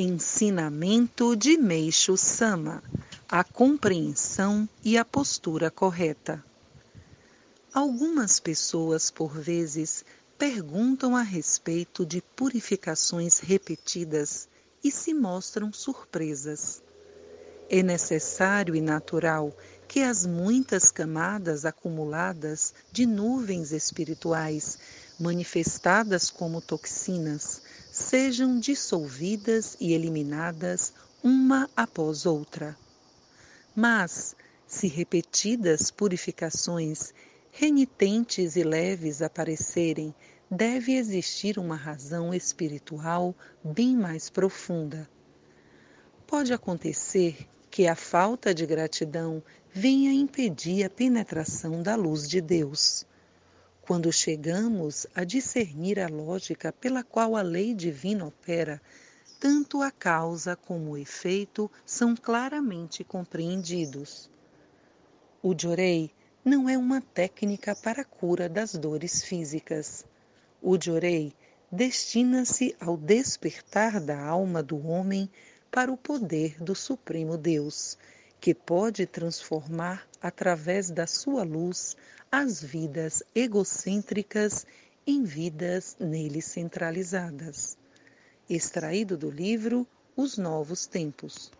Ensinamento de Meixo Sama: a compreensão e a postura correta. Algumas pessoas, por vezes, perguntam a respeito de purificações repetidas e se mostram surpresas. É necessário e natural que as muitas camadas acumuladas de nuvens espirituais, manifestadas como toxinas, sejam dissolvidas e eliminadas uma após outra. Mas, se repetidas purificações, renitentes e leves aparecerem, deve existir uma razão espiritual bem mais profunda. Pode acontecer que a falta de gratidão venha impedir a penetração da luz de Deus. Quando chegamos a discernir a lógica pela qual a lei divina opera, tanto a causa como o efeito são claramente compreendidos. O Jorei não é uma técnica para a cura das dores físicas. O Jorei destina-se ao despertar da alma do homem para o poder do Supremo Deus, que pode transformar através da sua luz as vidas egocêntricas em vidas nele centralizadas. Extraído do livro Os Novos Tempos.